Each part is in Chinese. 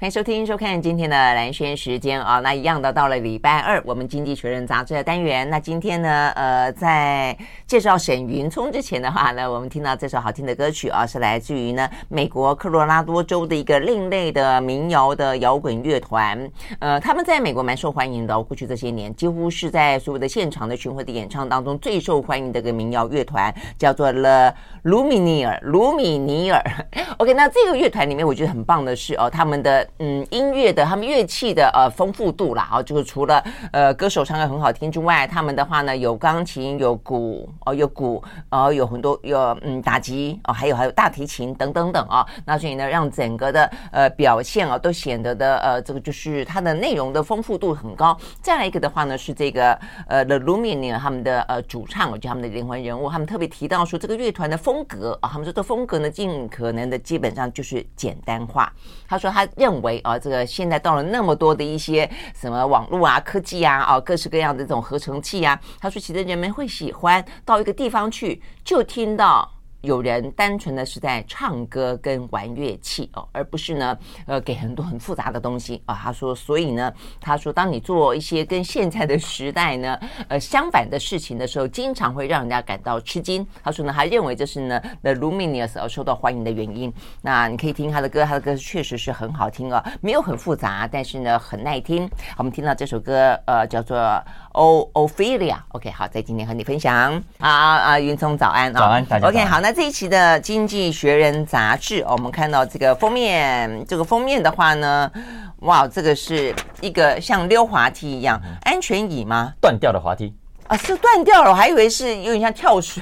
欢迎收听、收看今天的蓝轩时间啊，那一样的到了礼拜二，我们经济学人杂志的单元。那今天呢，呃，在介绍沈云聪之前的话呢，我们听到这首好听的歌曲啊，是来自于呢美国科罗拉多州的一个另类的民谣的摇滚乐团。呃，他们在美国蛮受欢迎的，过去这些年几乎是在所有的现场的巡回的演唱当中最受欢迎的一个民谣乐团，叫做了卢米尼尔卢米尼尔。OK，那这个乐团里面我觉得很棒的是哦，他们的嗯，音乐的他们乐器的呃丰富度啦，哦，就是除了呃歌手唱歌很好听之外，他们的话呢有钢琴、有鼓哦，有鼓，然后有很多有嗯打击哦，还有还有大提琴等等等啊、哦，那所以呢让整个的呃表现啊都显得的呃这个就是它的内容的丰富度很高。再来一个的话呢是这个呃 The Lumine 他们的呃主唱，我觉得他们的灵魂人物，他们特别提到说这个乐团的风格啊、他们说这风格呢尽可能的基本上就是简单化。他说他认为为啊，这个现在到了那么多的一些什么网络啊、科技啊、啊各式各样的这种合成器啊，他说其实人们会喜欢到一个地方去，就听到。有人单纯的是在唱歌跟玩乐器哦，而不是呢，呃，给很多很复杂的东西啊。他说，所以呢，他说，当你做一些跟现在的时代呢，呃，相反的事情的时候，经常会让人家感到吃惊。他说呢，他认为这是呢，The Lumineers 而受到欢迎的原因。那你可以听他的歌，他的歌确实是很好听啊，没有很复杂，但是呢，很耐听。我们听到这首歌，呃，叫做。O Ophelia，OK，好，在今天和你分享。啊啊，云聪早安啊，早安，大家 OK，好，那这一期的《经济学人》杂志，我们看到这个封面，这个封面的话呢，哇，这个是一个像溜滑梯一样安全椅吗？断掉的滑梯。啊，是断掉了，我还以为是有点像跳水，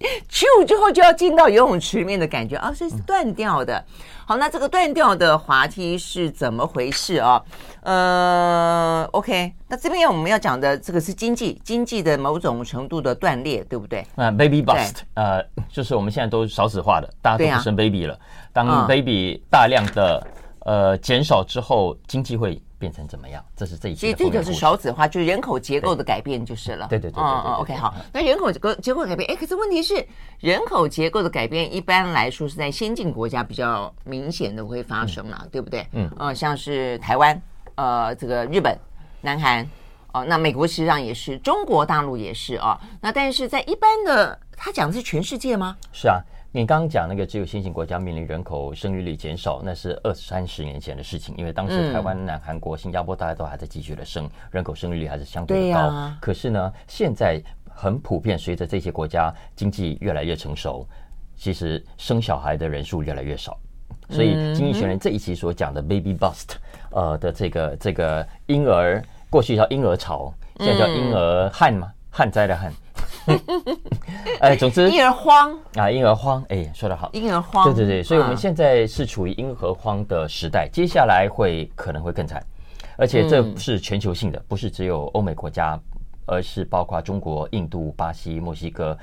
去之后就要进到游泳池里面的感觉啊，所以是断掉的。好，那这个断掉的滑梯是怎么回事啊？呃，OK，那这边我们要讲的这个是经济经济的某种程度的断裂，对不对？啊，baby bust，呃，就是我们现在都少子化的，大家都不生 baby 了。当 baby 大量的呃减少之后，经济会变成怎么样？这是这一期。其实这就是少子化，就是人口结构的改变就是了。对对对，对，对，OK，好。那人口结构结构改变，哎，可是问题是，人口结构的改变一般来说是在先进国家比较明显的会发生了，嗯、对不对？嗯。呃，像是台湾，呃，这个日本、南韩，哦、呃，那美国实际上也是，中国大陆也是啊、呃。那但是在一般的，他讲的是全世界吗？是啊。你刚刚讲那个只有新型国家面临人口生育率减少，那是二三十年前的事情，因为当时台湾、南韩国、新加坡大家都还在继续的生人口生育率还是相对的高。啊、可是呢，现在很普遍，随着这些国家经济越来越成熟，其实生小孩的人数越来越少。所以《经济学人》这一期所讲的 “baby bust”，呃的这个这个婴儿过去叫婴儿潮，现在叫婴儿旱嘛，旱灾的旱。哎，总之，婴儿荒。啊，婴儿荒，哎，说得好，婴儿荒，对对对，所以我们现在是处于婴儿荒的时代，接下来会可能会更惨，而且这是全球性的，不是只有欧美国家，而是包括中国、印度、巴西、墨西哥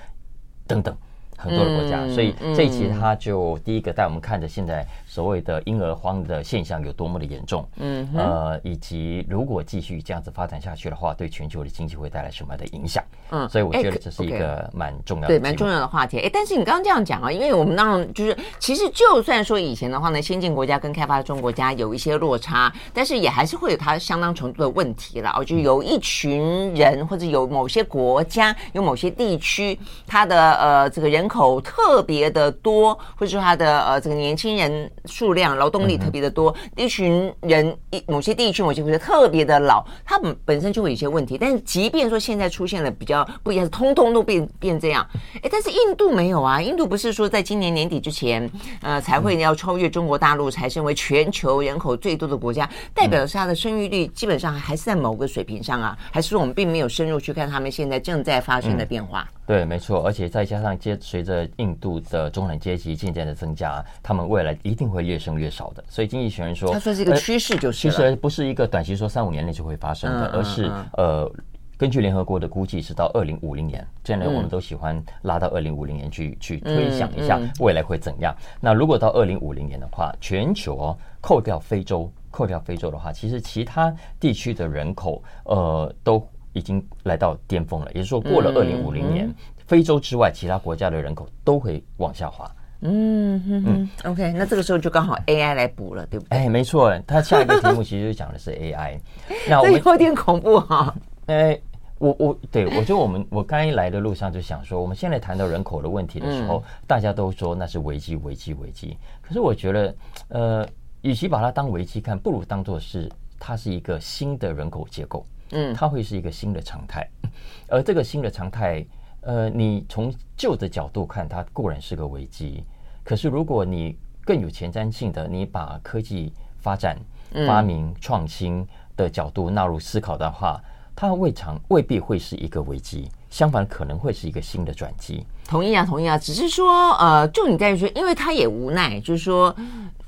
等等很多的国家，所以这一期他就第一个带我们看着现在。所谓的婴儿荒的现象有多么的严重？嗯，呃，以及如果继续这样子发展下去的话，对全球的经济会带来什么样的影响？嗯，所以我觉得这是一个蛮重要的、欸、对蛮重要的话题。哎，但是你刚刚这样讲啊，因为我们当然就是其实就算说以前的话呢，先进国家跟开发中国家有一些落差，但是也还是会有它相当程度的问题了。哦，就有一群人或者有某些国家有某些地区，它的呃这个人口特别的多，或者说它的呃这个年轻人。数量劳动力特别的多，嗯、一群人一某些地区某些国家特别的老，他们本身就会有一些问题。但是即便说现在出现了比较较不一样，通通都变变这样。哎，但是印度没有啊，印度不是说在今年年底之前，呃，才会要超越中国大陆，才成为全球人口最多的国家，代表的是它的生育率基本上还是在某个水平上啊？还是说我们并没有深入去看他们现在正在发生的变化？嗯、对，没错，而且再加上接随着印度的中产阶级渐渐的增加，他们未来一定会越生越少的。所以经济学人说，他说是一个趋势，就是、呃、其实不是一个短期说三五年内就会发生的，而是呃。根据联合国的估计，是到二零五零年。现在我们都喜欢拉到二零五零年去、嗯、去推想一下未来会怎样。嗯嗯、那如果到二零五零年的话，全球哦，扣掉非洲，扣掉非洲的话，其实其他地区的人口呃都已经来到巅峰了。也就是说，过了二零五零年，非洲之外其他国家的人口都会往下滑。嗯嗯，OK，那这个时候就刚好 AI 来补了，对不对？哎，没错，他下一个题目其实就讲的是 AI。那我这有点恐怖哈。哎。我我对我觉得我们我刚一来的路上就想说，我们现在谈到人口的问题的时候，嗯、大家都说那是危机危机危机。可是我觉得，呃，与其把它当危机看，不如当做是它是一个新的人口结构，嗯，它会是一个新的常态。而这个新的常态，呃，你从旧的角度看，它固然是个危机。可是如果你更有前瞻性的，你把科技发展、发明、创新的角度纳入思考的话。它未尝未必会是一个危机，相反可能会是一个新的转机。同意啊，同意啊，只是说，呃，就你在于说，因为他也无奈，就是说。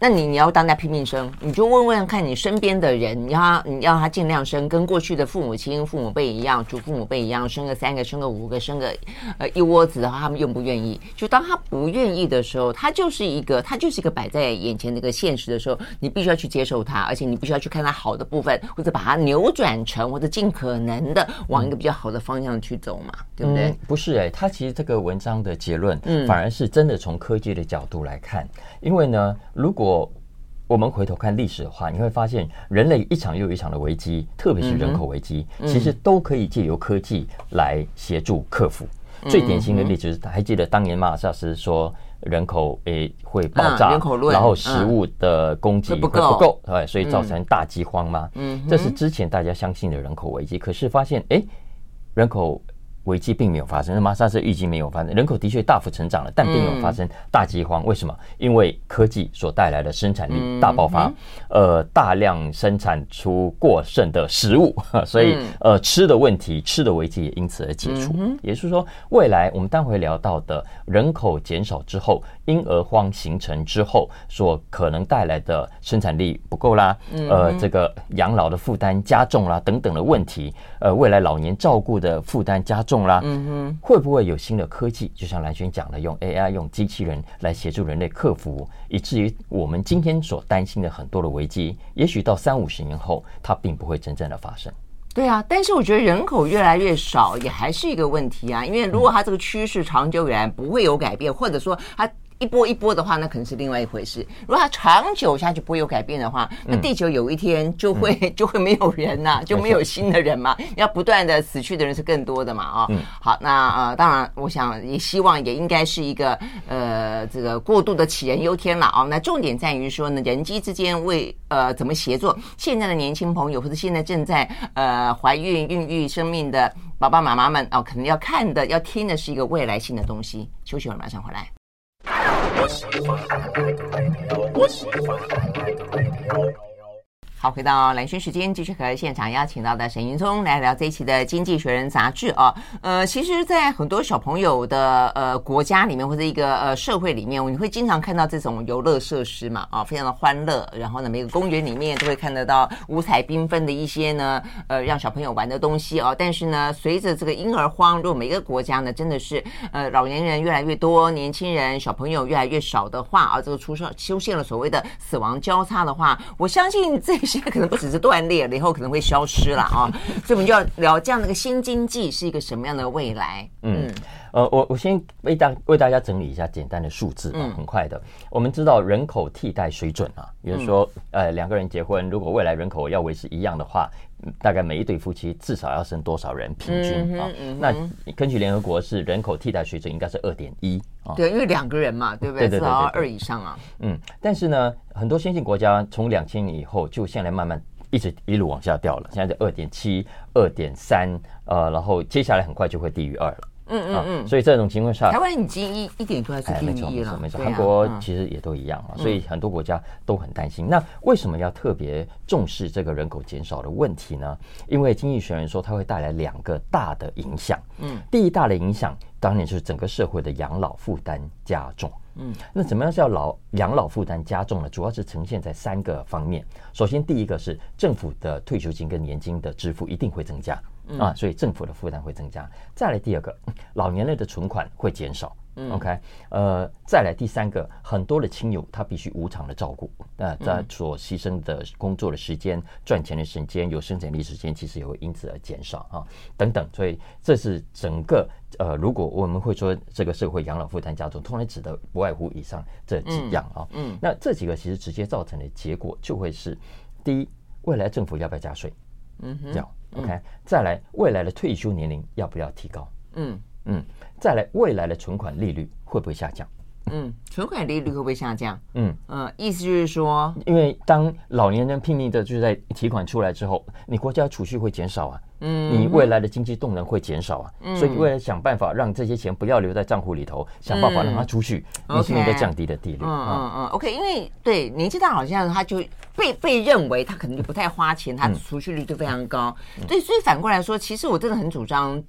那你你要当代拼命生，你就问问看你身边的人，你要你要他尽量生，跟过去的父母亲、父母辈一样，祖父母辈一样，生个三个，生个五个，生个呃一窝子的话，他们愿不愿意？就当他不愿意的时候，他就是一个他就是一个摆在眼前的一个现实的时候，你必须要去接受它，而且你必须要去看它好的部分，或者把它扭转成，或者尽可能的往一个比较好的方向去走嘛，对不对？嗯、不是哎、欸，他其实这个文章的结论，嗯，反而是真的从科技的角度来看，因为呢，如果我们回头看历史的话，你会发现人类一场又一场的危机，特别是人口危机，嗯、其实都可以借由科技来协助克服。嗯、最典型的例子是，还记得当年马尔萨斯说人口诶会爆炸，嗯、然后食物的供给会不够，对，所以造成大饥荒吗？嗯，这是之前大家相信的人口危机，可是发现诶，人口。危机并没有发生，那马萨斯预计没有发生，人口的确大幅成长了，但并没有发生大饥荒。为什么？因为科技所带来的生产力大爆发，呃，大量生产出过剩的食物，所以呃，吃的问题、吃的危机也因此而解除。也就是说，未来我们待会聊到的人口减少之后，婴儿荒形成之后，所可能带来的生产力不够啦，呃，这个养老的负担加重啦，等等的问题，呃，未来老年照顾的负担加重。啦，嗯哼，会不会有新的科技？就像蓝轩讲的，用 AI、用机器人来协助人类克服，以至于我们今天所担心的很多的危机，也许到三五十年后，它并不会真正的发生。对啊，但是我觉得人口越来越少也还是一个问题啊，因为如果它这个趋势长久以来不会有改变，或者说它。一波一波的话，那可能是另外一回事。如果它长久下去不会有改变的话，那地球有一天就会、嗯、就会没有人呐、啊，就没有新的人嘛。要不断的死去的人是更多的嘛？啊、哦，嗯、好，那呃，当然，我想也希望也应该是一个呃这个过度的杞人忧天了啊、哦。那重点在于说呢，人机之间为呃怎么协作？现在的年轻朋友或者现在正在呃怀孕孕育生命的爸爸妈妈们哦，可能要看的要听的是一个未来性的东西。休息会儿，马上回来。我喜欢我喜欢好，回到蓝轩时间，继续和现场邀请到的沈云聪来聊这一期的《经济学人》杂志啊。呃，其实，在很多小朋友的呃国家里面，或者一个呃社会里面，你会经常看到这种游乐设施嘛，啊，非常的欢乐。然后呢，每个公园里面都会看得到五彩缤纷的一些呢，呃，让小朋友玩的东西哦。但是呢，随着这个婴儿荒，如果每个国家呢，真的是呃老年人越来越多，年轻人小朋友越来越少的话，啊，这个出生出现了所谓的死亡交叉的话，我相信这。现在可能不只是断裂了，以后可能会消失了啊！所以我们就要聊这样的一个新经济是一个什么样的未来？嗯，呃，我我先为大为大家整理一下简单的数字啊，很快的。我们知道人口替代水准啊，比如说呃两个人结婚，如果未来人口要维持一样的话，大概每一对夫妻至少要生多少人？平均啊？那根据联合国是人口替代水准应该是二点一啊。对，因为两个人嘛，对不对？至少二以上啊。嗯，但是呢。很多先进国家从两千年以后就现在慢慢一直一路往下掉了，现在是二点七、二点三，呃，然后接下来很快就会低于二了。嗯嗯嗯，所以这种情况下，台湾已经一一点出来是低于一了。没错，没错，韩国其实也都一样啊，所以很多国家都很担心。那为什么要特别重视这个人口减少的问题呢？因为经济学人说它会带来两个大的影响。嗯，第一大的影响当然就是整个社会的养老负担加重。嗯，那怎么样叫老养老负担加重呢？主要是呈现在三个方面。首先，第一个是政府的退休金跟年金的支付一定会增加。啊，所以政府的负担会增加。再来第二个，老年人的存款会减少。OK，呃，再来第三个，很多的亲友他必须无偿的照顾，那他所牺牲的工作的时间、赚钱的时间、有生产力时间，其实也会因此而减少啊，等等。所以这是整个呃，如果我们会说这个社会养老负担加重，通常指的不外乎以上这几样啊。嗯，那这几个其实直接造成的结果就会是：第一，未来政府要不要加税？嗯，要。OK，再来，未来的退休年龄要不要提高？嗯嗯，再来，未来的存款利率会不会下降？嗯，存款利率会不会下降？嗯嗯，意思就是说，因为当老年人拼命的就在提款出来之后，你国家储蓄会减少啊。嗯，你未来的经济动能会减少啊。嗯，所以为了想办法让这些钱不要留在账户里头，想办法让它出去，你是应该降低的利率。嗯嗯嗯，OK，因为对年纪大好像他就被被认为他可能就不太花钱，他的储蓄率就非常高。对，所以反过来说，其实我真的很主张。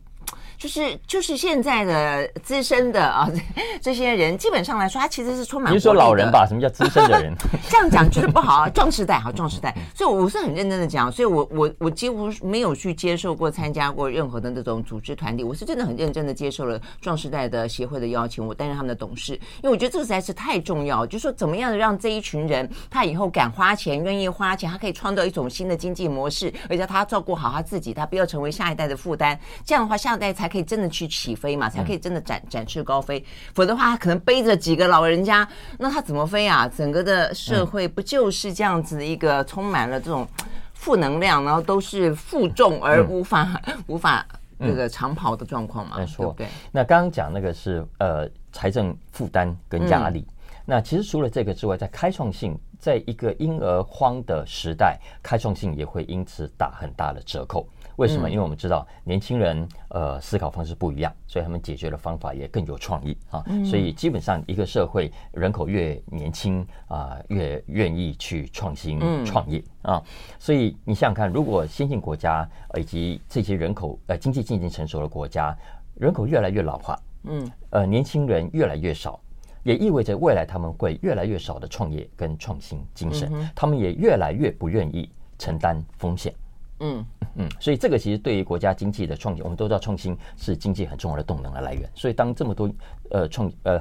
就是就是现在的资深的啊，这些人基本上来说，他其实是充满。你是说老人吧？什么叫资深的人？这样讲就是不好啊，壮时代哈，壮时代。所以我是很认真的讲，所以我我我几乎没有去接受过参加过任何的那种组织团体，我是真的很认真的接受了壮时代的协会的邀请，我担任他们的董事，因为我觉得这个实在是太重要，就是说怎么样的让这一群人他以后敢花钱，愿意花钱，他可以创造一种新的经济模式，而且他照顾好他自己，他不要成为下一代的负担，这样的话下一代才。可以真的去起飞嘛？才可以真的展展翅高飞。否则的话，他可能背着几个老人家，那他怎么飞啊？整个的社会不就是这样子的一个充满了这种负能量，然后都是负重而无法无法那个长跑的状况嘛？没错。对。那刚刚讲那个是呃财政负担跟压力。那其实除了这个之外，在开创性，在一个婴儿荒的时代，开创性也会因此打很大的折扣。为什么？因为我们知道年轻人呃思考方式不一样，所以他们解决的方法也更有创意啊。所以基本上一个社会人口越年轻啊，越愿意去创新创业啊。所以你想想看，如果先进国家以及这些人口呃经济渐渐成熟的国家，人口越来越老化，嗯，呃年轻人越来越少，也意味着未来他们会越来越少的创业跟创新精神，他们也越来越不愿意承担风险。嗯嗯，所以这个其实对于国家经济的创新，我们都知道创新是经济很重要的动能的来源。所以当这么多呃创呃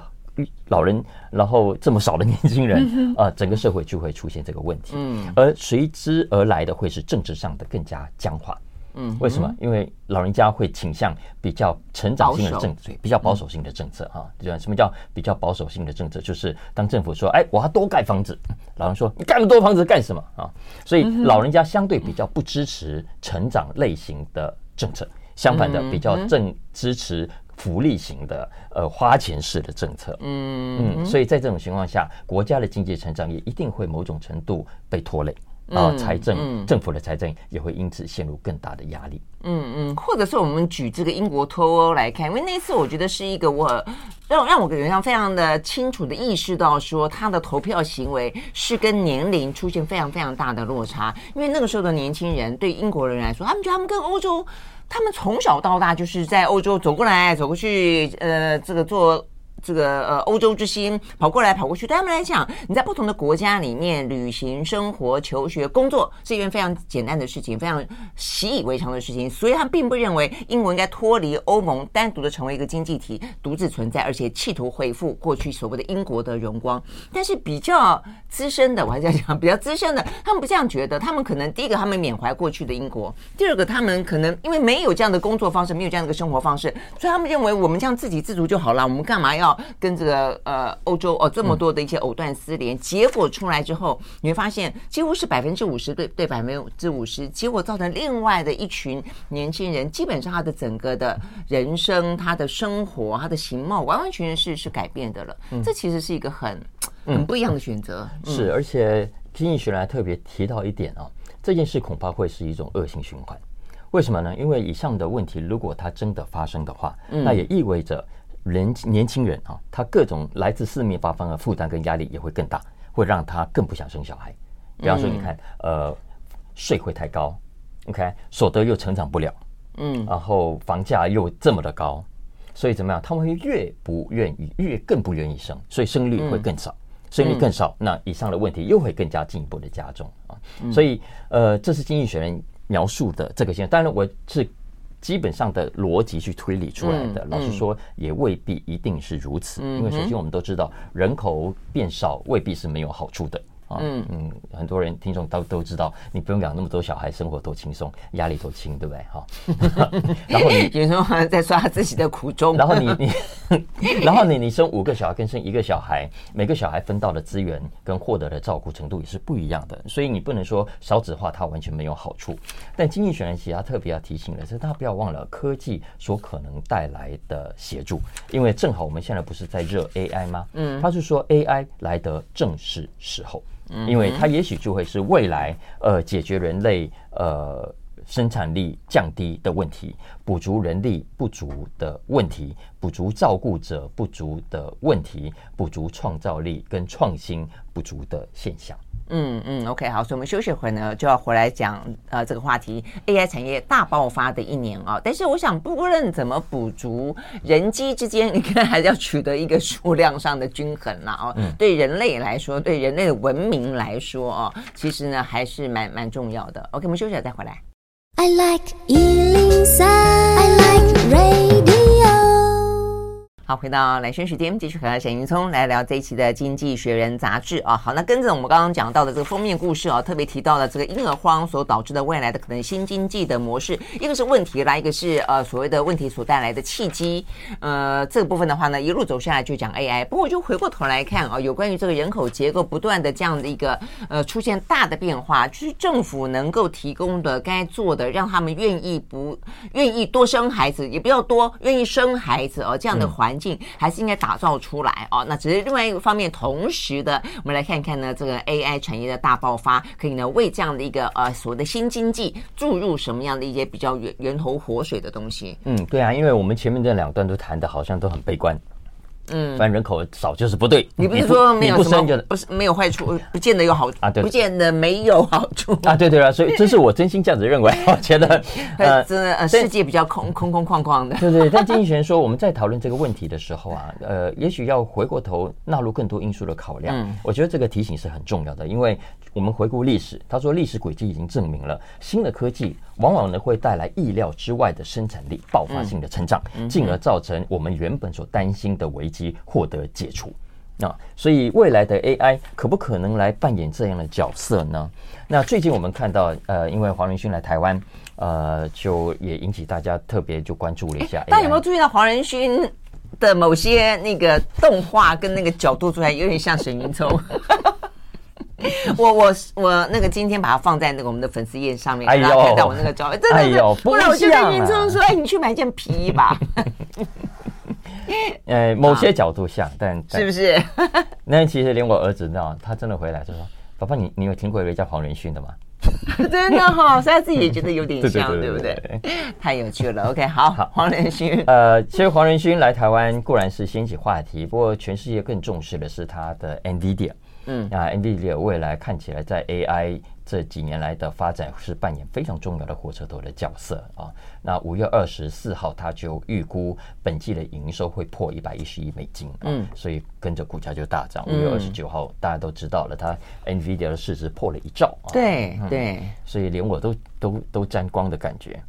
老人，然后这么少的年轻人 啊，整个社会就会出现这个问题。嗯，而随之而来的会是政治上的更加僵化。嗯，为什么？因为老人家会倾向比较成长性的政策，比较保守性的政策哈。对吧？什么叫比较保守性的政策？就是当政府说：“哎，我要多盖房子。”老人说：“你盖那么多房子干什么啊？”所以老人家相对比较不支持成长类型的政策，相反的比较正支持福利型的呃花钱式的政策。嗯嗯，所以在这种情况下，国家的经济成长也一定会某种程度被拖累。啊，财政、政府的财政也会因此陷入更大的压力。嗯嗯，或者是我们举这个英国脱欧来看，因为那次我觉得是一个我让让我感觉上非常的清楚的意识到，说他的投票行为是跟年龄出现非常非常大的落差。因为那个时候的年轻人对英国人来说，他们觉得他们跟欧洲，他们从小到大就是在欧洲走过来走过去，呃，这个做。这个呃，欧洲之星跑过来跑过去，对他们来讲，你在不同的国家里面旅行、生活、求学、工作是一件非常简单的事情，非常习以为常的事情。所以，他们并不认为英国应该脱离欧盟，单独的成为一个经济体，独自存在，而且企图恢复过去所谓的英国的荣光。但是，比较资深的，我还是要讲比较资深的，他们不这样觉得。他们可能第一个，他们缅怀过去的英国；第二个，他们可能因为没有这样的工作方式，没有这样的一个生活方式，所以他们认为我们这样自给自足就好了。我们干嘛要？跟这个呃欧洲哦这么多的一些藕断丝连，结果出来之后，你会发现几乎是百分之五十对对百分之五十，结果造成另外的一群年轻人，基本上他的整个的人生、他的生活、他的形貌，完完全全是是改变的了。这其实是一个很很不一样的选择。是，而且经济学来特别提到一点啊。这件事恐怕会是一种恶性循环。为什么呢？因为以上的问题如果它真的发生的话，嗯、那也意味着人年轻人啊，他各种来自四面八方的负担跟压力也会更大，会让他更不想生小孩。比方说，你看，呃，税会太高，OK，所得又成长不了，嗯，然后房价又这么的高，所以怎么样？他们会越不愿意，越更不愿意生，所以生育率会更少，生育率更少，那以上的问题又会更加进一步的加重啊。所以，呃，这是经济学人描述的这个现象。当然，我是基本上的逻辑去推理出来的。老实说，也未必一定是如此，因为首先我们都知道，人口变少未必是没有好处的。嗯嗯，很多人听众都都知道，你不用养那么多小孩，生活多轻松，压力多轻，对不对？哈。然后你有时候好像在说他自己的苦衷。然后你你，然后你你生五个小孩跟生一个小孩，每个小孩分到的资源跟获得的照顾程度也是不一样的，所以你不能说少子化它完全没有好处。但经济学人其实他特别要提醒的是，大家不要忘了科技所可能带来的协助，因为正好我们现在不是在热 AI 吗？嗯，他是说 AI 来得正是时候。因为它也许就会是未来呃解决人类呃生产力降低的问题，补足人力不足的问题，补足照顾者不足的问题，补足创造力跟创新不足的现象。嗯嗯，OK，好，所以我们休息会呢，就要回来讲呃这个话题，AI 产业大爆发的一年啊。但是我想，不论怎么补足人机之间，你看还是要取得一个数量上的均衡啦哦。嗯，对人类来说，对人类的文明来说啊，其实呢还是蛮蛮重要的。OK，我们休息了再回来。I like 103, I like radio 好，回到兰萱时间，继续和沈云聪来聊这一期的《经济学人》杂志啊。好，那跟着我们刚刚讲到的这个封面故事啊，特别提到了这个婴儿荒所导致的未来的可能新经济的模式，一个是问题啦，一个是呃所谓的问题所带来的契机。呃，这个部分的话呢，一路走下来就讲 AI。不过就回过头来看啊，有关于这个人口结构不断的这样的一个呃出现大的变化，就是政府能够提供的该做的，让他们愿意不愿意多生孩子，也不要多愿意生孩子哦，这样的环。境还是应该打造出来哦。那只是另外一个方面，同时的，我们来看看呢，这个 AI 产业的大爆发，可以呢为这样的一个呃所谓的新经济注入什么样的一些比较源源头活水的东西？嗯，对啊，因为我们前面这两段都谈的好像都很悲观。嗯，反正人口少就是不对。你不是说没有什么？不是没有坏处，不见得有好处啊。对，不见得没有好处 啊。对对啊，所以 这是我真心这样子认为。我觉得呃，真的呃，世界比较空空空旷旷的。对对，但经济学人说，我们在讨论这个问题的时候啊，呃，也许要回过头纳入更多因素的考量。嗯，我觉得这个提醒是很重要的，因为我们回顾历史，他说历史轨迹已经证明了，新的科技往往呢会带来意料之外的生产力爆发性的成长，进而造成我们原本所担心的危机获得解除，那所以未来的 AI 可不可能来扮演这样的角色呢？那最近我们看到，呃，因为黄仁勋来台湾，呃，就也引起大家特别就关注了一下。大家有没有注意到黄仁勋的某些那个动画跟那个角度出来有点像沈云聪？我我我那个今天把它放在那个我们的粉丝页上面，大家看到我那个照片，真的，真的，不然我就跟云聪说：“哎，你去买件皮衣吧。”呃，某些角度像，但是不是？那其实连我儿子呢，他真的回来就说：“爸爸，你你有听过一位叫黄仁勋的吗？” 真的哈，所以他自己也觉得有点像，对不对？太有趣了。OK，好，好，黄仁勋。呃，其实黄仁勋来台湾固然是掀起话题，不过全世界更重视的是他的 NVIDIA。嗯，那，NVIDIA 未来看起来在 AI 这几年来的发展是扮演非常重要的火车头的角色啊。那五月二十四号，他就预估本季的营收会破一百一十亿美金，嗯，所以跟着股价就大涨。五月二十九号，大家都知道了，它 NVIDIA 的市值破了一兆，啊对对，所以连我都都都沾光的感觉。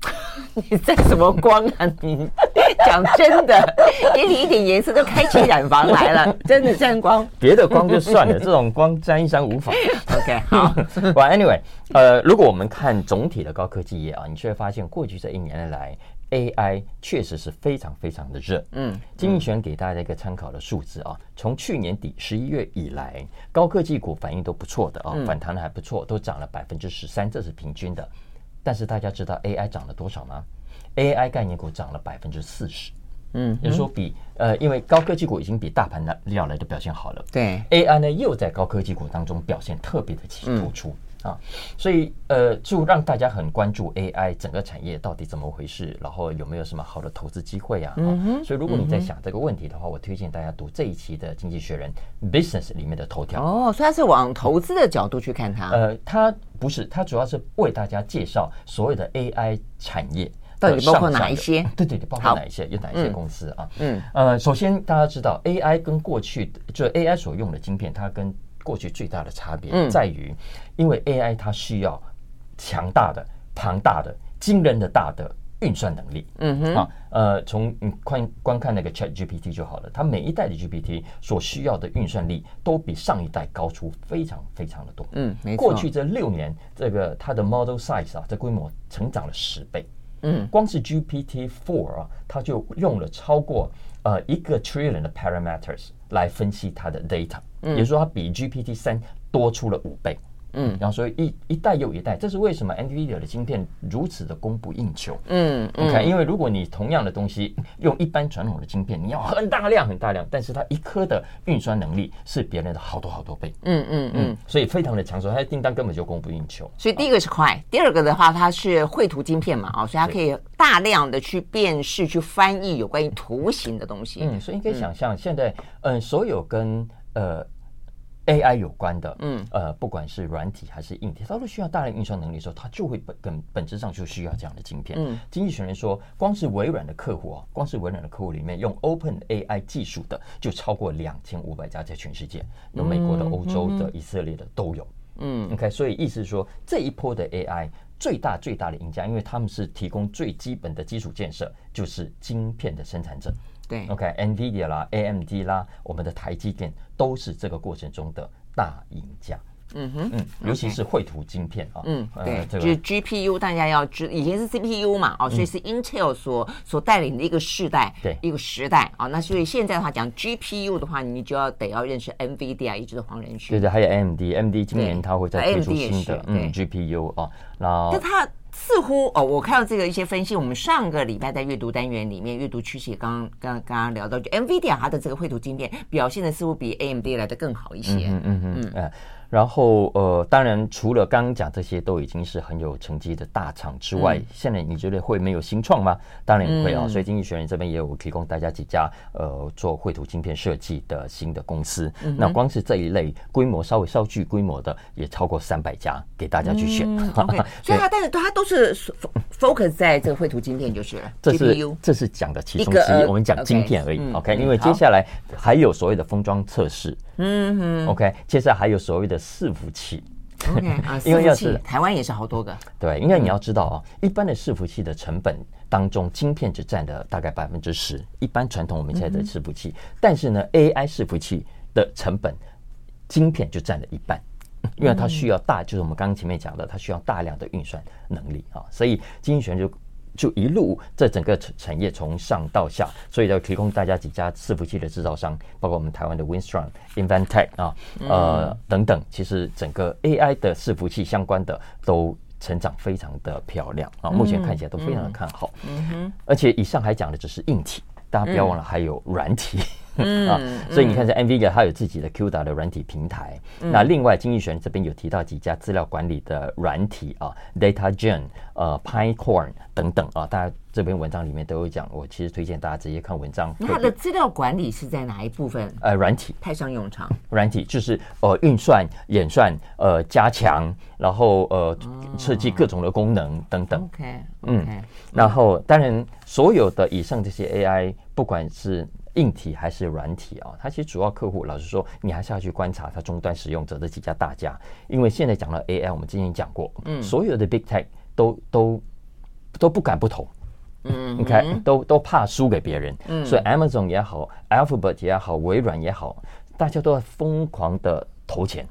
你沾什么光啊？你 讲真的，给你一点颜色都开起染房来了，真的沾光。别的光就算了，这种光沾一沾无妨。OK，好。Well, anyway，呃，如果我们看总体的高科技业啊，你却会发现过去这一年。来，AI 确实是非常非常的热。嗯，经济学给大家一个参考的数字啊，从去年底十一月以来，高科技股反应都不错的啊，反弹的还不错，都涨了百分之十三，这是平均的。但是大家知道 AI 涨了多少吗？AI 概念股涨了百分之四十。嗯，也就是说比呃，因为高科技股已经比大盘的料来的表现好了。对，AI 呢又在高科技股当中表现特别的突出。啊，所以呃，就让大家很关注 AI 整个产业到底怎么回事，然后有没有什么好的投资机会啊？嗯哼。所以如果你在想这个问题的话，我推荐大家读这一期的《经济学人》Business 里面的头条。哦，所以它是往投资的角度去看它。呃，它不是，它主要是为大家介绍所有的 AI 产业到底包括哪一些？对对对，包括哪一些？有哪一些公司啊？嗯，呃，首先大家知道 AI 跟过去就 AI 所用的晶片，它跟过去最大的差别在于，因为 AI 它需要强大的、庞大的、惊人的大的运算能力。嗯哼，啊，呃，从你观观看那个 Chat GPT 就好了，它每一代的 GPT 所需要的运算力都比上一代高出非常非常的多。嗯，没错。过去这六年，这个它的 model size 啊，这规模成长了十倍。嗯，光是 GPT Four 啊，它就用了超过呃一个 trillion 的 parameters 来分析它的 data。也就是说，它比 GPT 三多出了五倍。嗯，然后所以一一代又一代，这是为什么 NVIDIA 的晶片如此的供不应求？嗯，你看，因为如果你同样的东西用一般传统的晶片，你要很大量很大量，但是它一颗的运算能力是别人的好多好多倍。嗯嗯嗯，所以非常的抢手，它的订单根本就供不应求。所以第一个是快，第二个的话，它是绘图晶片嘛，啊，所以它可以大量的去辨识、去翻译有关于图形的东西。嗯，所以你可以想象，现在嗯，所有跟呃。AI 有关的，嗯，呃，不管是软体还是硬体，它都需要大量运算能力的时候，它就会本本本质上就需要这样的晶片。嗯，经济学人说，光是微软的客户啊，光是微软的客户里面用 OpenAI 技术的就超过两千五百家，在全世界，有美国的、欧洲的、以色列的都有。嗯，OK，所以意思是说，这一波的 AI 最大最大的赢家，因为他们是提供最基本的基础建设，就是晶片的生产者。对，OK，NVIDIA 啦，AMD 啦，我们的台积电都是这个过程中的大赢家。嗯哼，嗯，尤其是绘图晶片啊，嗯，对，就是 GPU，大家要知，以前是 CPU 嘛，哦，所以是 Intel 所所带领的一个世代，对，一个时代啊。那所以现在的话讲 GPU 的话，你就要得要认识 NVIDIA，也就是黄仁勋。对对，还有 AMD，AMD 今年它会再推出新的嗯 GPU 啊，然后但它。似乎哦，我看到这个一些分析，我们上个礼拜在阅读单元里面，阅读趋势刚刚刚刚聊到，就 NVIDIA 它的这个绘图晶片表现的似乎比 AMD 来的更好一些。嗯嗯嗯嗯。然后呃，当然除了刚刚讲这些都已经是很有成绩的大厂之外，嗯、现在你觉得会没有新创吗？当然也会啊。嗯、所以经济学人这边也有提供大家几家呃做绘图晶片设计的新的公司。嗯、那光是这一类规模稍微稍具规模的，也超过三百家给大家去选。所以它但是它都是 focus 在这个绘图晶片就是了。这是这是讲的其中之一，我们讲晶片而已。OK，因为接下来还有所谓的封装测试。嗯哼，OK，接下来还有所谓的伺服器，OK 啊，因为要是台湾也是好多个，对，因为你要知道啊，一般的伺服器的成本当中，晶片只占了大概百分之十，一般传统我们现在的伺服器，但是呢，AI 伺服器的成本，晶片就占了一半，因为它需要大，就是我们刚刚前面讲的，它需要大量的运算能力啊，所以经济学就。就一路这整个产业从上到下，所以要提供大家几家伺服器的制造商，包括我们台湾的 Winstron、Inventec 啊，呃等等。其实整个 AI 的伺服器相关的都成长非常的漂亮啊，目前看起来都非常的看好。嗯哼，而且以上还讲的只是硬体，大家不要忘了还有软体。嗯啊，所以你看，在 NVIDIA 它有自己的 CUDA 的软体平台。嗯、那另外，经济学人这边有提到几家资料管理的软体啊，DataGen、呃，Pinecone 等等啊，大家这篇文章里面都有讲。我其实推荐大家直接看文章。它的资料管理是在哪一部分？呃，软体派上用场。软体就是呃运算、演算、呃加强，然后呃设计各种的功能等等。OK，嗯，然后当然所有的以上这些 AI，不管是硬体还是软体啊？它其实主要客户，老实说，你还是要去观察它终端使用者的几家大家，因为现在讲到 AI，我们之前讲过，嗯，所有的 Big Tech 都都都不敢不投，嗯，，OK，，都都怕输给别人，嗯，所以 Amazon 也好，Alphabet 也好，微软也好，大家都在疯狂的投钱，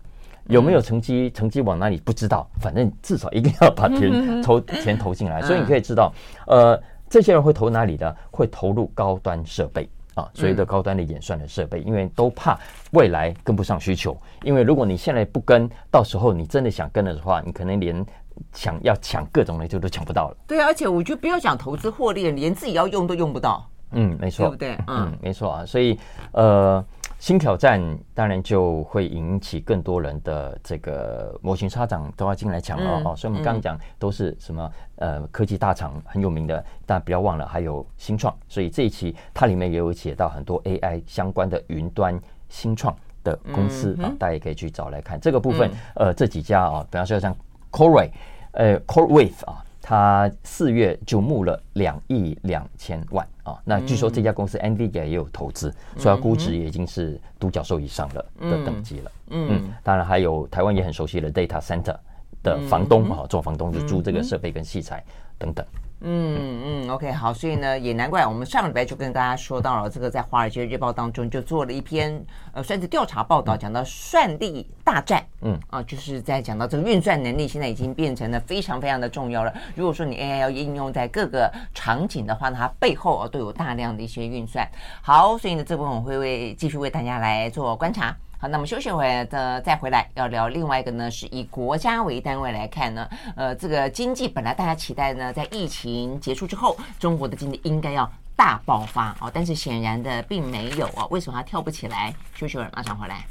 有没有成绩？成绩往哪里不知道，反正至少一定要把钱 投钱投进来，所以你可以知道，呃，这些人会投哪里呢？会投入高端设备。啊，所谓的高端的演算的设备，因为都怕未来跟不上需求。因为如果你现在不跟，到时候你真的想跟了的话，你可能连想要抢各种的就都抢不到了。对啊，而且我觉得不要讲投资获利，连自己要用都用不到。嗯，没错，对不对？嗯，没错啊。所以呃，新挑战当然就会引起更多人的这个模型沙厂都要进来抢了哦。嗯、所以我们刚刚讲都是什么呃科技大厂很有名的，但不要忘了还有新创。所以这一期它里面也有写到很多 AI 相关的云端新创的公司啊，大家也可以去找来看这个部分。呃，这几家啊，比方说像 Corey，呃 CoreWeave 啊。他四月就募了两亿两千万啊，那据说这家公司 NVIDIA 也有投资，所以它估值也已经是独角兽以上了的等级了。嗯，当然还有台湾也很熟悉的 Data Center 的房东啊，做房东就租这个设备跟器材等等。嗯嗯，OK，好，所以呢，也难怪我们上个礼拜就跟大家说到了，这个在《华尔街日报》当中就做了一篇呃，算是调查报道，讲到算力大战，嗯啊，就是在讲到这个运算能力现在已经变成了非常非常的重要了。如果说你 AI 要应用在各个场景的话呢，它背后啊都有大量的一些运算。好，所以呢，这部分我会为继续为大家来做观察。好，那么休息回来的再回来要聊另外一个呢，是以国家为单位来看呢，呃，这个经济本来大家期待呢，在疫情结束之后，中国的经济应该要大爆发哦，但是显然的并没有哦，为什么它跳不起来？休息会儿马上回来。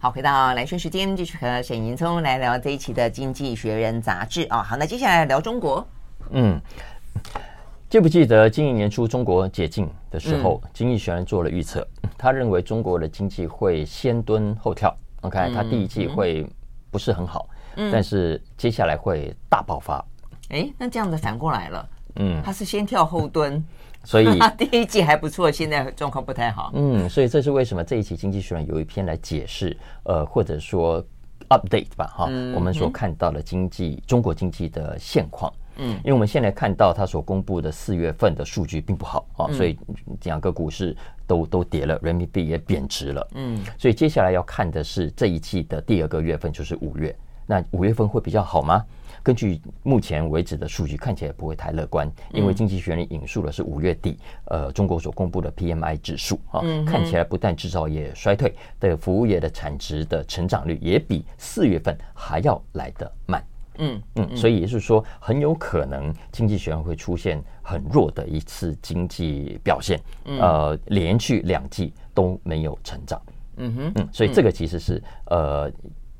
好，回到蓝轩时间，继续和沈银聪来聊这一期的《经济学人》杂志啊。好，那接下来聊中国，嗯。记不记得今年年初中国解禁的时候，嗯、经济学人做了预测，他认为中国的经济会先蹲后跳。OK，他第一季会不是很好，嗯、但是接下来会大爆发。哎，那这样子反过来了，嗯，他是先跳后蹲，所以 第一季还不错，现在状况不太好。嗯，所以这是为什么这一期经济学人有一篇来解释，呃，或者说 update 吧，哈，嗯、我们所看到的经济，嗯、中国经济的现况。嗯，因为我们现在看到它所公布的四月份的数据并不好啊，所以两个股市都都跌了，人民币也贬值了。嗯，所以接下来要看的是这一季的第二个月份，就是五月。那五月份会比较好吗？根据目前为止的数据，看起来不会太乐观，因为经济学人引述的是五月底呃中国所公布的 PMI 指数啊，看起来不但制造业衰退，的服务业的产值的成长率也比四月份还要来得慢。嗯嗯，所以也就是说，很有可能经济学人会出现很弱的一次经济表现，呃，连续两季都没有成长。嗯哼，嗯，所以这个其实是呃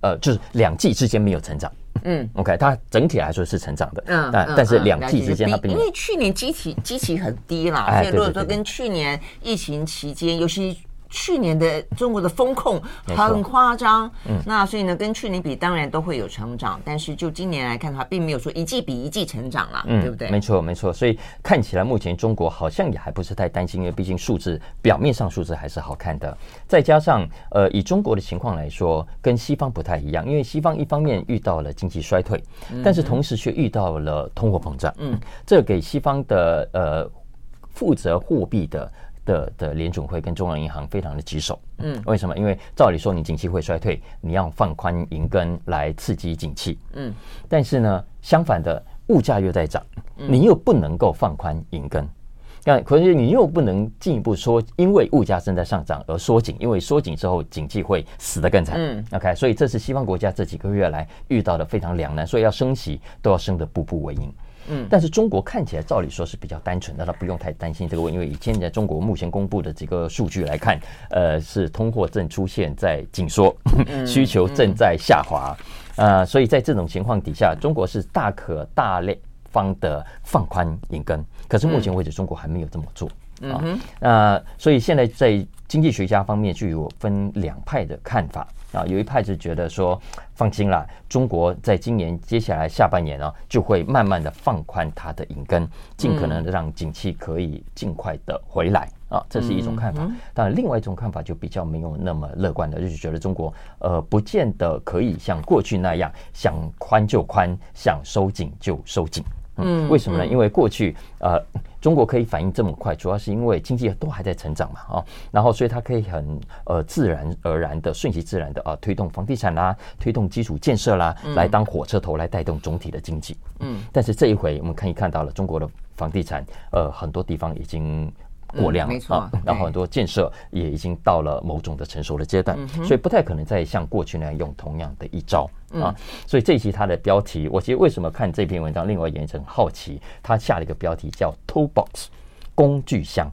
呃，就是两季之间没有成长。嗯，OK，它整体来说是成长的。嗯，但但是两季之间它并因为去年基期基期很低啦，所以如果说跟去年疫情期间，尤其。去年的中国的风控很夸张，嗯，那所以呢，跟去年比当然都会有成长，但是就今年来看的话，并没有说一季比一季成长了，嗯，对不对？没错，没错。所以看起来目前中国好像也还不是太担心，因为毕竟数字表面上数字还是好看的，再加上呃，以中国的情况来说，跟西方不太一样，因为西方一方面遇到了经济衰退，但是同时却遇到了通货膨胀，嗯，这给西方的呃负责货币的。的的联准会跟中央银行非常的棘手，嗯，为什么？因为照理说你景气会衰退，你要放宽银根来刺激景气，嗯，但是呢，相反的物价又在涨，你又不能够放宽银根，那可是你又不能进一步说，因为物价正在上涨而缩紧，因为缩紧之后景气会死得更惨，嗯，OK，所以这是西方国家这几个月来遇到的非常两难，所以要升息都要升得步步为营。嗯，但是中国看起来照理说是比较单纯的，那他不用太担心这个问题，因为以现在中国目前公布的几个数据来看，呃，是通货正出现在紧缩，需求正在下滑，呃，所以在这种情况底下，中国是大可大量方的放宽银根，可是目前为止中国还没有这么做啊，那所以现在在经济学家方面就有分两派的看法。啊，有一派是觉得说，放心啦，中国在今年接下来下半年呢，就会慢慢的放宽它的银根，尽可能的让景气可以尽快的回来啊，这是一种看法。当然，另外一种看法就比较没有那么乐观的，就是觉得中国呃，不见得可以像过去那样想宽就宽，想收紧就收紧。嗯，为什么呢？因为过去呃，中国可以反应这么快，主要是因为经济都还在成长嘛，啊，然后所以它可以很呃自然而然的顺其自然的啊推动房地产啦，推动基础建设啦，来当火车头来带动总体的经济。嗯，但是这一回我们可以看到了中国的房地产呃很多地方已经过量了，没错，然后很多建设也已经到了某种的成熟的阶段，所以不太可能再像过去那样用同样的一招啊。所以这一期它的标题，我其实为什么看这篇文章，另外一点很好奇，他下了一个标题叫 “Toolbox” 工具箱。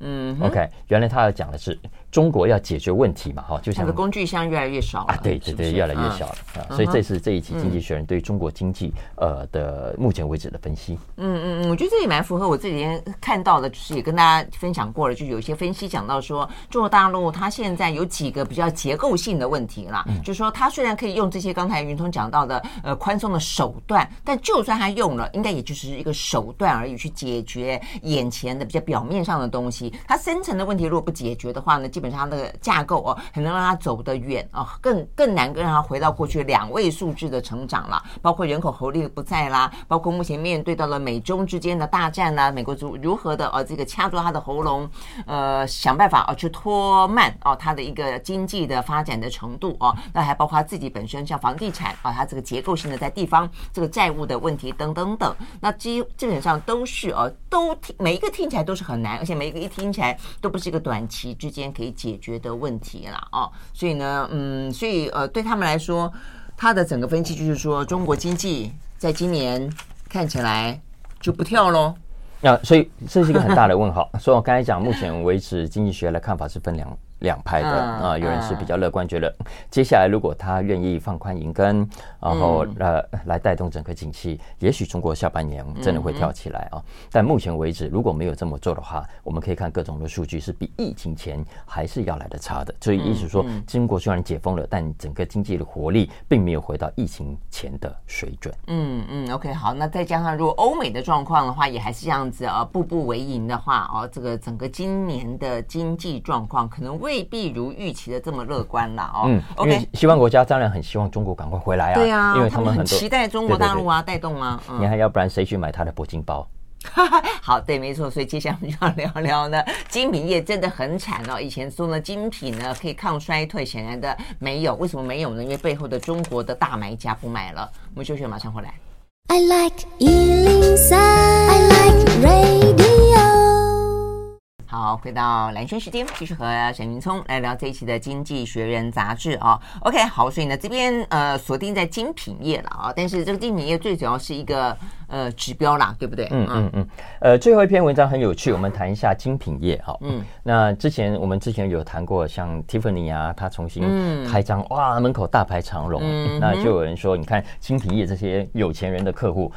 嗯，OK，原来他要讲的是。中国要解决问题嘛，哈，就像工具箱越来越少啊，对对对，越来越小了啊，所以这是这一期《经济学人》对中国经济呃的目前为止的分析。嗯嗯嗯，我觉得这也蛮符合我这几天看到的，就是也跟大家分享过了，就有一些分析讲到说，中国大陆它现在有几个比较结构性的问题啦，就是说它虽然可以用这些刚才云通讲到的呃宽松的手段，但就算它用了，应该也就是一个手段而已，去解决眼前的比较表面上的东西。它深层的问题如果不解决的话呢，基本上那个架构哦，很能让它走得远哦，更更难更让它回到过去两位数字的成长了。包括人口红利不在啦，包括目前面对到了美中之间的大战啦，美国如如何的呃这个掐住它的喉咙，呃想办法哦去拖慢哦它的一个经济的发展的程度哦，那还包括它自己本身像房地产啊，它这个结构性的在地方这个债务的问题等等等，那基基本上都是哦都听每一个听起来都是很难，而且每一个一听起来都不是一个短期之间可以解决。的问题了哦，所以呢，嗯，所以呃，对他们来说，他的整个分析就是说，中国经济在今年看起来就不跳喽。那、所以这是一个很大的问号。所以我刚才讲，目前为止，经济学的看法是分两。两派的啊，有人是比较乐观，觉得接下来如果他愿意放宽银根，然后呃来带动整个景气，也许中国下半年真的会跳起来啊。但目前为止，如果没有这么做的话，我们可以看各种的数据是比疫情前还是要来的差的。所以意思说，中国虽然解封了，但整个经济的活力并没有回到疫情前的水准。嗯嗯，OK，好，那再加上如果欧美的状况的话，也还是这样子啊，步步为营的话哦，这个整个今年的经济状况可能会。未必如预期的这么乐观了哦。嗯，OK，因为西方国家当然很希望中国赶快回来啊。对啊，因为他们很期待中国大陆啊带动啊。你看要不然谁去买他的铂金包？好，对，没错。所以接下来我们就要聊聊呢，精品业真的很惨哦。以前说呢，精品呢可以抗衰退，显然的没有。为什么没有呢？因为背后的中国的大买家不买了。我们休息，马上回来。I like 103, I like radio 好，回到蓝轩时间，继续和沈云聪来聊这一期的《经济学人》杂志啊。OK，好，所以呢，这边呃锁定在精品业了啊，但是这个精品业最主要是一个呃指标啦，对不对？嗯嗯嗯。呃，最后一篇文章很有趣，我们谈一下精品业哈。嗯。那之前我们之前有谈过，像 Tiffany 啊，他重新开张，哇，门口大排长龙。嗯。那就有人说，你看精品业这些有钱人的客户。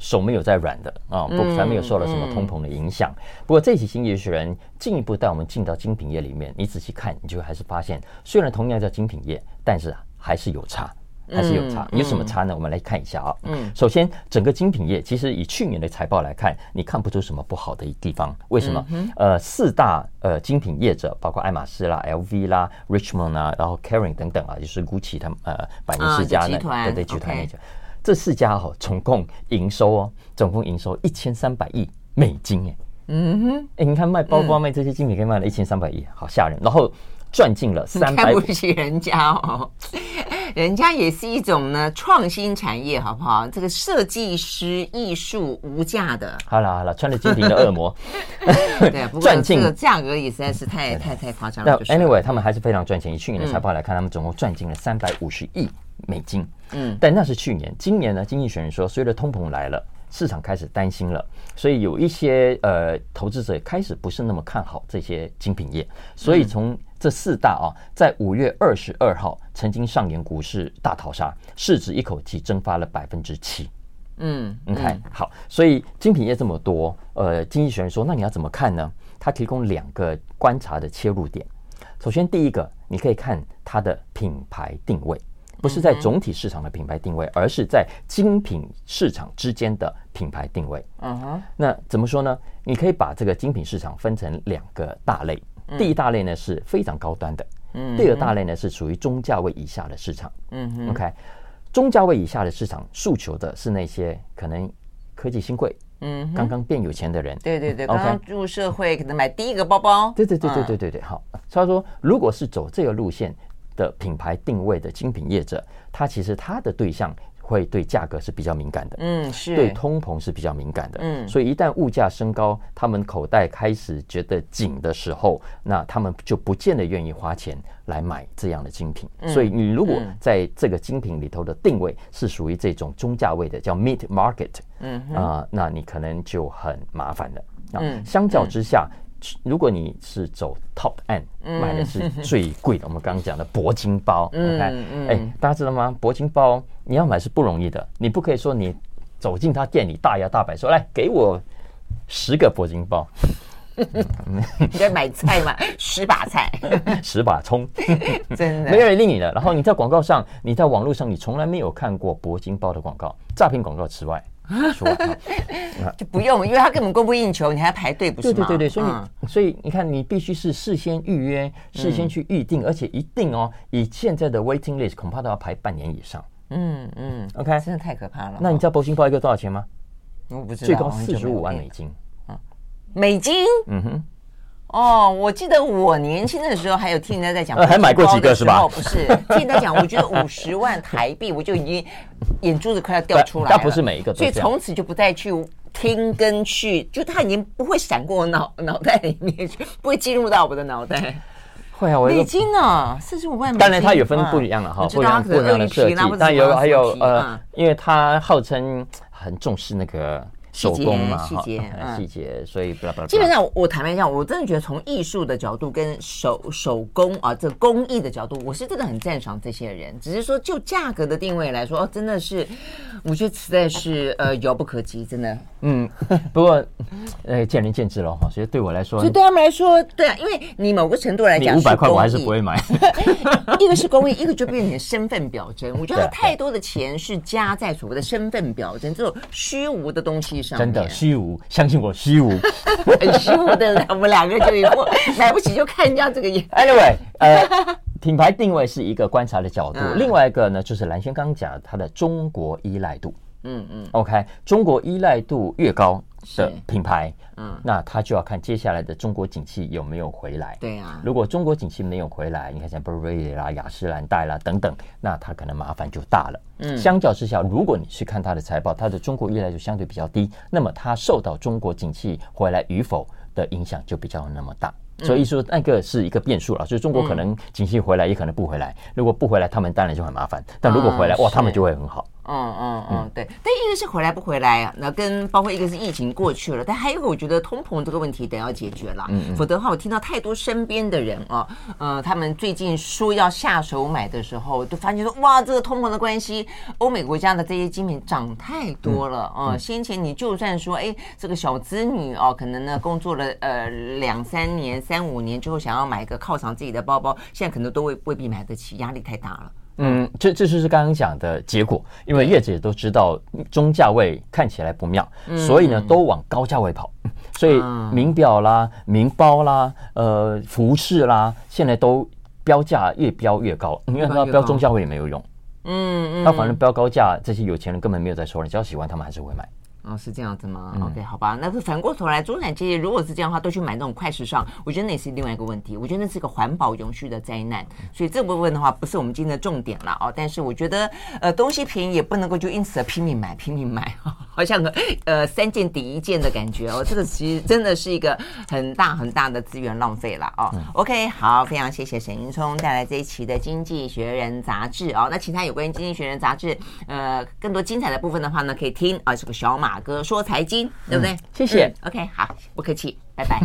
手没有在软的啊，不，还没有受到什么通膨的影响。不过这期经济学人进一步带我们进到精品业里面，你仔细看，你就还是发现，虽然同样叫精品业，但是还是有差，还是有差。有什么差呢？我们来看一下啊。嗯，首先整个精品业其实以去年的财报来看，你看不出什么不好的地方。为什么？呃，四大呃精品业者，包括爱马仕啦、LV 啦、Richmond 啊，然后 Kering 等等啊，就是 Gucci 他们呃百年世家那对对集团那家。这四家哦，总共营收哦，总共营收一千三百亿美金哎，嗯哼，哎，你看卖包包卖这些精品可以卖了一千三百亿，好吓人。然后赚进了 三百，看不起人家哦，人家也是一种呢创新产业，好不好？这个设计师艺术无价的。好了好了，穿着精品的恶魔，对，不过这个价格也实在是太太太夸张了。那 anyway，他们还是非常赚钱。以去年的财报来看，他们总共赚进了三百五十亿。美金，嗯，但那是去年，今年呢？经济学人说，随着通膨来了，市场开始担心了，所以有一些呃投资者开始不是那么看好这些精品业，所以从这四大啊，在五月二十二号曾经上演股市大逃杀，市值一口气蒸发了百分之七。嗯，你看好，所以精品业这么多，呃，经济学人说，那你要怎么看呢？他提供两个观察的切入点。首先，第一个，你可以看它的品牌定位。不是在总体市场的品牌定位，而是在精品市场之间的品牌定位。嗯哼，那怎么说呢？你可以把这个精品市场分成两个大类。第一大类呢是非常高端的，嗯，第二大类呢是属于中价位以下的市场。嗯哼，OK，中价位以下的市场诉求的是那些可能科技新贵，嗯，刚刚变有钱的人。对对对，刚刚入社会可能买第一个包包。对对对对对对对，好。所以说，如果是走这个路线的品牌定位的精品业者，他其实他的对象会对价格是比较敏感的，嗯，是对通膨是比较敏感的，嗯，所以一旦物价升高，他们口袋开始觉得紧的时候，那他们就不见得愿意花钱来买这样的精品。嗯、所以你如果在这个精品里头的定位是属于这种中价位的，叫 mid market，嗯啊、呃，那你可能就很麻烦了。嗯，相较之下。嗯如果你是走 top end，买的是最贵的，我们刚刚讲的铂金包，OK，哎，大家知道吗？铂金包你要买是不容易的，你不可以说你走进他店里大摇大摆说来给我十个铂金包，你在买菜嘛，十把菜，十把葱，真的没有人理你的。然后你在广告上，你在网络上，你从来没有看过铂金包的广告，诈骗广告之外。说 就不用，因为他根本供不应求，你还要排队，不是吗？对对对对，所以你、嗯、所以你看，你必须是事先预约，事先去预定，嗯、而且一定哦，以现在的 waiting list 恐怕都要排半年以上。嗯嗯，OK，真的太可怕了。那你知道博兴包一个多少钱吗？我不知道，最高四十五万美金。嗯，美金？嗯哼。哦，我记得我年轻的时候还有听人家在讲，还买过几个是吧？哦不是，听人家讲，我觉得五十万台币我就已经眼珠子快要掉 出来了。但不是每一个，所以从此就不再去听跟去，就他已经不会闪过我脑脑袋里面去，不会进入到我的脑袋。会啊，我美金呢，四十五万美金。当然，它有分不一样了哈，不一样不一样的设计。但有还有呃，因为它号称很重视那个。手工嘛，细节，细节，所以基本上我坦白讲，我真的觉得从艺术的角度跟手手工啊，这工艺的角度，我是真的很赞赏这些人。只是说就价格的定位来说，哦，真的是我觉得实在是呃遥不可及，真的。嗯，不过呃见仁见智了哈。所以对我来说，所以对他们来说，对啊，因为你某个程度来讲，五百块我还是不会买。一个是公益，一个就变成身份表征。我觉得他太多的钱是加在所谓的身份表征这种虚无的东西上。真的虚无，相信我虚无，很虚无的人，我们两个就以后买不起就看人家这个眼。Anyway，呃，品牌定位是一个观察的角度，嗯、另外一个呢就是蓝轩刚讲它的中国依赖度。嗯嗯，OK，中国依赖度越高的品牌，嗯，那它就要看接下来的中国景气有没有回来。对啊，如果中国景气没有回来，你看像 Burberry 啦、雅诗兰黛啦等等，那它可能麻烦就大了。嗯，相较之下，如果你去看它的财报，它的中国依赖度相对比较低，那么它受到中国景气回来与否的影响就比较那么大。所以说那个是一个变数了，所以中国可能景气回来，也可能不回来。如果不回来，他们当然就很麻烦；但如果回来，哇，他们就会很好。嗯嗯嗯，对。但一个是回来不回来啊，那跟包括一个是疫情过去了，但还有一个我觉得通膨这个问题得要解决了。嗯嗯。否则的话，我听到太多身边的人啊，呃，他们最近说要下手买的时候，都发现说，哇，这个通膨的关系，欧美国家的这些精品涨太多了啊。先前你就算说，哎，这个小资女哦，可能呢工作了呃两三年、三五年之后，想要买一个犒赏自己的包包，现在可能都未未必买得起，压力太大了。嗯，这这就是刚刚讲的结果，因为业者也都知道中价位看起来不妙，嗯、所以呢都往高价位跑，所以名表啦、名包啦、呃服饰啦，现在都标价越标越高，因为它标中价位也没有用，嗯嗯，它反正标高价，这些有钱人根本没有在说，你只要喜欢，他们还是会买。哦，是这样子吗、嗯、？OK，好吧，那是反过头来，中产阶级如果是这样的话，都去买那种快时尚，我觉得那也是另外一个问题。我觉得那是一个环保永续的灾难。所以这部分的话，不是我们今天的重点了哦。但是我觉得，呃，东西便宜也不能够就因此而拼命买，拼命买，好像呃三件抵一件的感觉哦。这个其实真的是一个很大很大的资源浪费了哦。嗯、OK，好，非常谢谢沈云聪带来这一期的《经济学人》杂志哦。那其他有关于《经济学人》杂志呃更多精彩的部分的话呢，可以听啊，这个小马哥说财经。对不对？谢谢。OK，好，不客气，拜拜。